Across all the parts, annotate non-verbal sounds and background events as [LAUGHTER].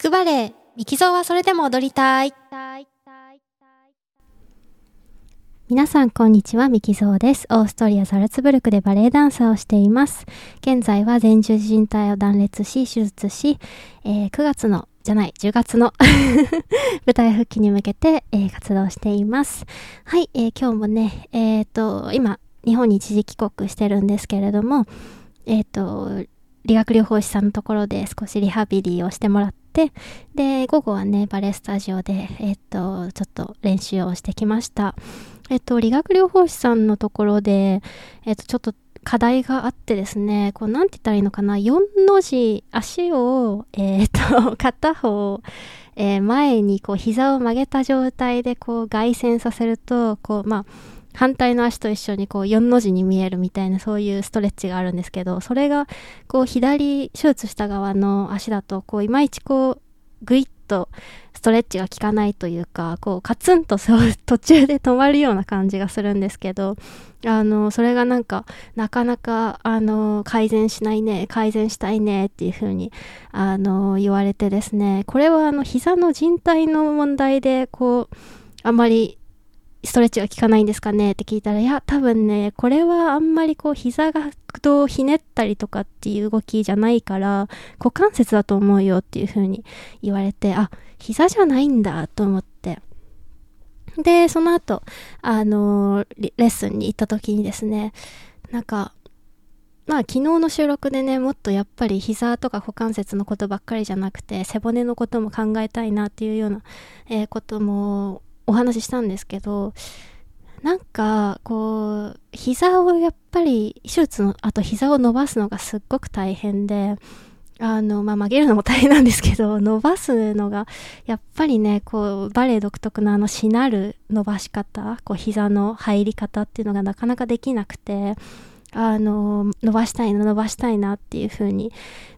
聞くバレエ、ミキゾーはそれでも踊りたい。皆さんこんにちは、ミキゾーです。オーストリア・ザルツブルクでバレエダンサーをしています。現在は前十字靭帯を断裂し、手術し、えー9月の、じゃない、10月の [LAUGHS] 舞台復帰に向けて、えー活動しています。はい、えー今日もね、えっ、と、今、日本に一時帰国してるんですけれども、えっ、と、理学療法士さんのところで少しリハビリをしてもらって、で、午後はね、バレエスタジオで、えっ、と、ちょっと練習をしてきました。えっ、と、理学療法士さんのところで、えっ、と、ちょっと課題があってですね、こう、なんて言ったらいいのかな、4の字、足を、えっ、と、[LAUGHS] 片方、えー前にこう膝を曲げた状態でこう外旋させるとこうまあ反対の足と一緒にこう4の字に見えるみたいなそういうストレッチがあるんですけどそれがこう左手術した側の足だとこういまいちこうグイッとストレッチが効かないというかこうカツンとそう途中で止まるような感じがするんですけどあのそれがなんかなかなかあの改善しないね改善したいねっていう風にあの言われてですねこれはあの膝の靭帯の問題でこうあまりストレッチが効かないんですかねって聞いたらいや多分ねこれはあんまりこう膝がこうひねったりとかっていう動きじゃないから股関節だと思うよっていう風に言われてあ膝じゃないんだと思って。でその後あのレレッスンに行った時にですねなんかまあ昨日の収録でねもっとやっぱり膝とか股関節のことばっかりじゃなくて背骨のことも考えたいなっていうような、えーこともお話ししたんですけどなんかこう膝をやっぱり手術の後膝を伸ばすのがすっごく大変であの、まあ、曲げるのも大変なんですけど、[LAUGHS] 伸ばすのが、やっぱりね、こう、バレエ独特のあの、しなる伸ばし方、こう、膝の入り方っていうのがなかなかできなくて、あの、伸ばしたいな、伸ばしたいなっていう風に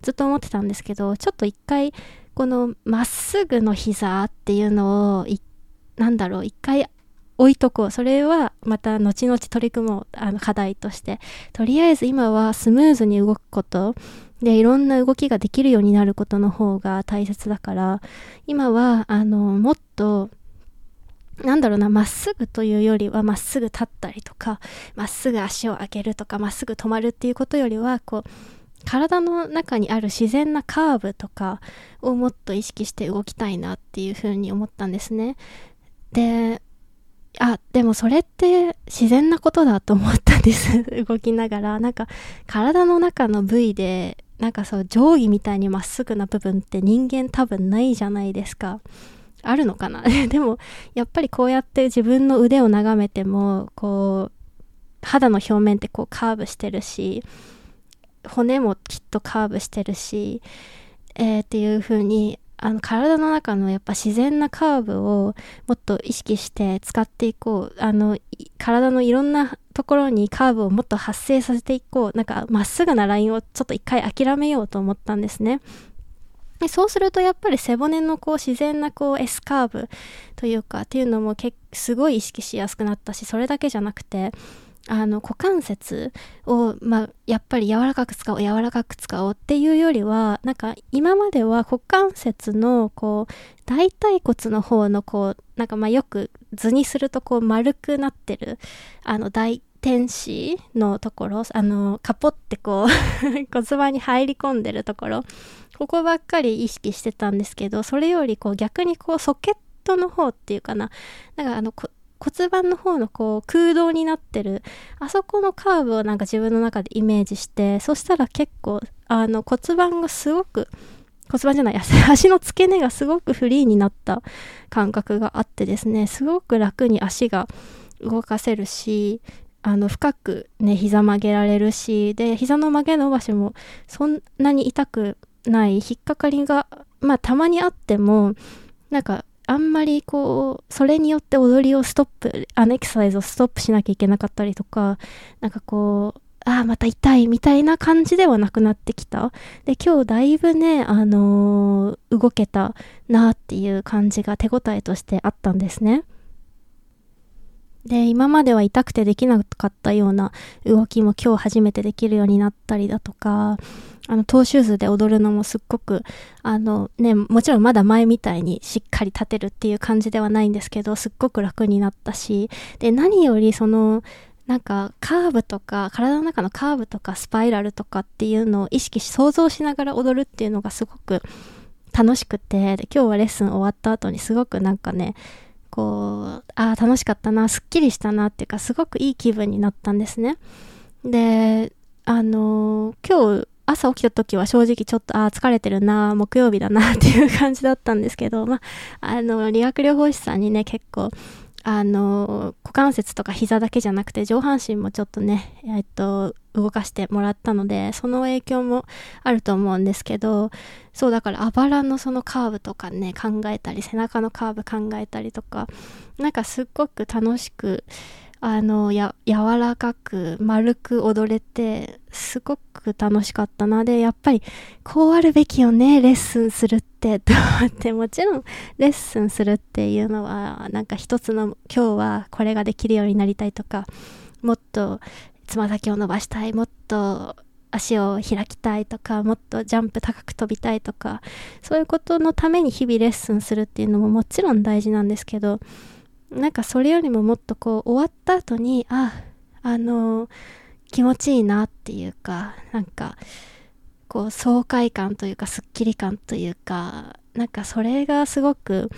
ずっと思ってたんですけど、ちょっと一回、この、まっすぐの膝っていうのを、いなんだろう、一回置いとこう。それはまた後々取り組もう、あの、課題として。とりあえず今はスムーズに動くこと、で、いろんな動きができるようになることの方が大切だから、今は、あの、もっと、なんだろうな、まっすぐというよりは、まっすぐ立ったりとか、まっすぐ足を上げるとか、まっすぐ止まるっていうことよりは、こう、体の中にある自然なカーブとかをもっと意識して動きたいなっていうふうに思ったんですね。で、あ、でもそれって自然なことだと思ったんです。[LAUGHS] 動きながら。なんか体の中の部位で、なんかそう定規みたいにまっすぐな部分って人間多分ないじゃないですか。あるのかな？[LAUGHS] でもやっぱりこうやって自分の腕を眺めても、こう、肌の表面ってこうカーブしてるし、骨もきっとカーブしてるし、えーっていう風にあの体の中のやっぱ自然なカーブをもっと意識して使っていこう。あの体のいろんなところにカーブをもっと発生させていこう。なんかまっすぐなラインをちょっと一回諦めようと思ったんですね。でそうするとやっぱり背骨のこう自然なこう S カーブというかっていうのもすごい意識しやすくなったしそれだけじゃなくてあの股関節を、まあ、やっぱり柔らかく使おう柔らかく使おうっていうよりはなんか今までは股関節のこう大腿骨の方のこうなんかまあよく図にするとこう丸くなってるあの大天使のところあのカポってこう [LAUGHS] 骨盤に入り込んでるところここばっかり意識してたんですけどそれよりこう逆にこうソケットの方っていうかな。なんかあの骨盤の方のこう空洞になってるあそこのカーブをなんか自分の中でイメージしてそしたら結構あの骨盤がすごく骨盤じゃない足 [LAUGHS] 足の付け根がすごくフリーになった感覚があってですねすごく楽に足が動かせるしあの深くね膝曲げられるしで膝の曲げ伸ばしもそんなに痛くない引っかかりがまあたまにあってもなんかあんまりこうそれによって踊りをストップあのエクササイズをストップしなきゃいけなかったりとかなんかこうああまた痛いみたいな感じではなくなってきた。で今日だいぶねあのー動けたなっていう感じが手応えとしてあったんですね。で、今までは痛くてできなかったような動きも今日初めてできるようになったりだとか、あの、トーシューズで踊るのもすっごく、あのね、もちろんまだ前みたいにしっかり立てるっていう感じではないんですけど、すっごく楽になったし、で、何よりその、なんかカーブとか体の中のカーブとかスパイラルとかっていうのを意識し想像しながら踊るっていうのがすごく楽しくてで今日はレッスン終わった後にすごくなんかねこうああ楽しかったなすっきりしたなっていうかすごくいい気分になったんですね。であのー、今日朝起きた時は正直ちょっと、ああ、疲れてるな、木曜日だなっていう感じだったんですけど、まあ、あの、理学療法士さんにね、結構、あの、股関節とか膝だけじゃなくて上半身もちょっとね、えっと、動かしてもらったので、その影響もあると思うんですけど、そうだからあばらのそのカーブとかね、考えたり、背中のカーブ考えたりとか、なんかすっごく楽しく、あの、や、柔らかく、丸く踊れて、すごく楽しかったな。で、やっぱり、こうあるべきよね、レッスンするって、[LAUGHS] と思って、もちろん、レッスンするっていうのは、なんか一つの、今日はこれができるようになりたいとか、もっと、つま先を伸ばしたい、もっと、足を開きたいとか、もっとジャンプ高く飛びたいとか、そういうことのために日々レッスンするっていうのももちろん大事なんですけど、なんかそれよりももっとこう終わった後にああの気持ちいいなっていうかなんかこう爽快感というかすっきり感というかなんかそれがすごく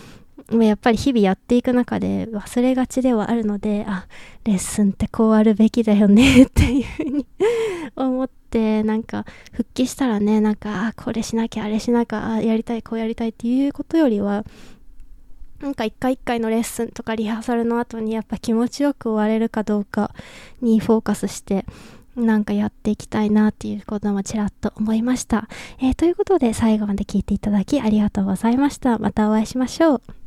やっぱり日々やっていく中で忘れがちではあるのであレッスンってこうあるべきだよねっていうふうに [LAUGHS] 思ってなんか復帰したらねなんかあこれしなきゃあれしなきゃあやりたいこうやりたいっていうことよりはなんか一回一回のレッスンとかリハーサルの後にやっぱ気持ちよく終われるかどうかにフォーカスしてなんかやっていきたいなっていうこともちらっと思いました。えー、ということで最後まで聞いていただきありがとうございました。またお会いしましょう。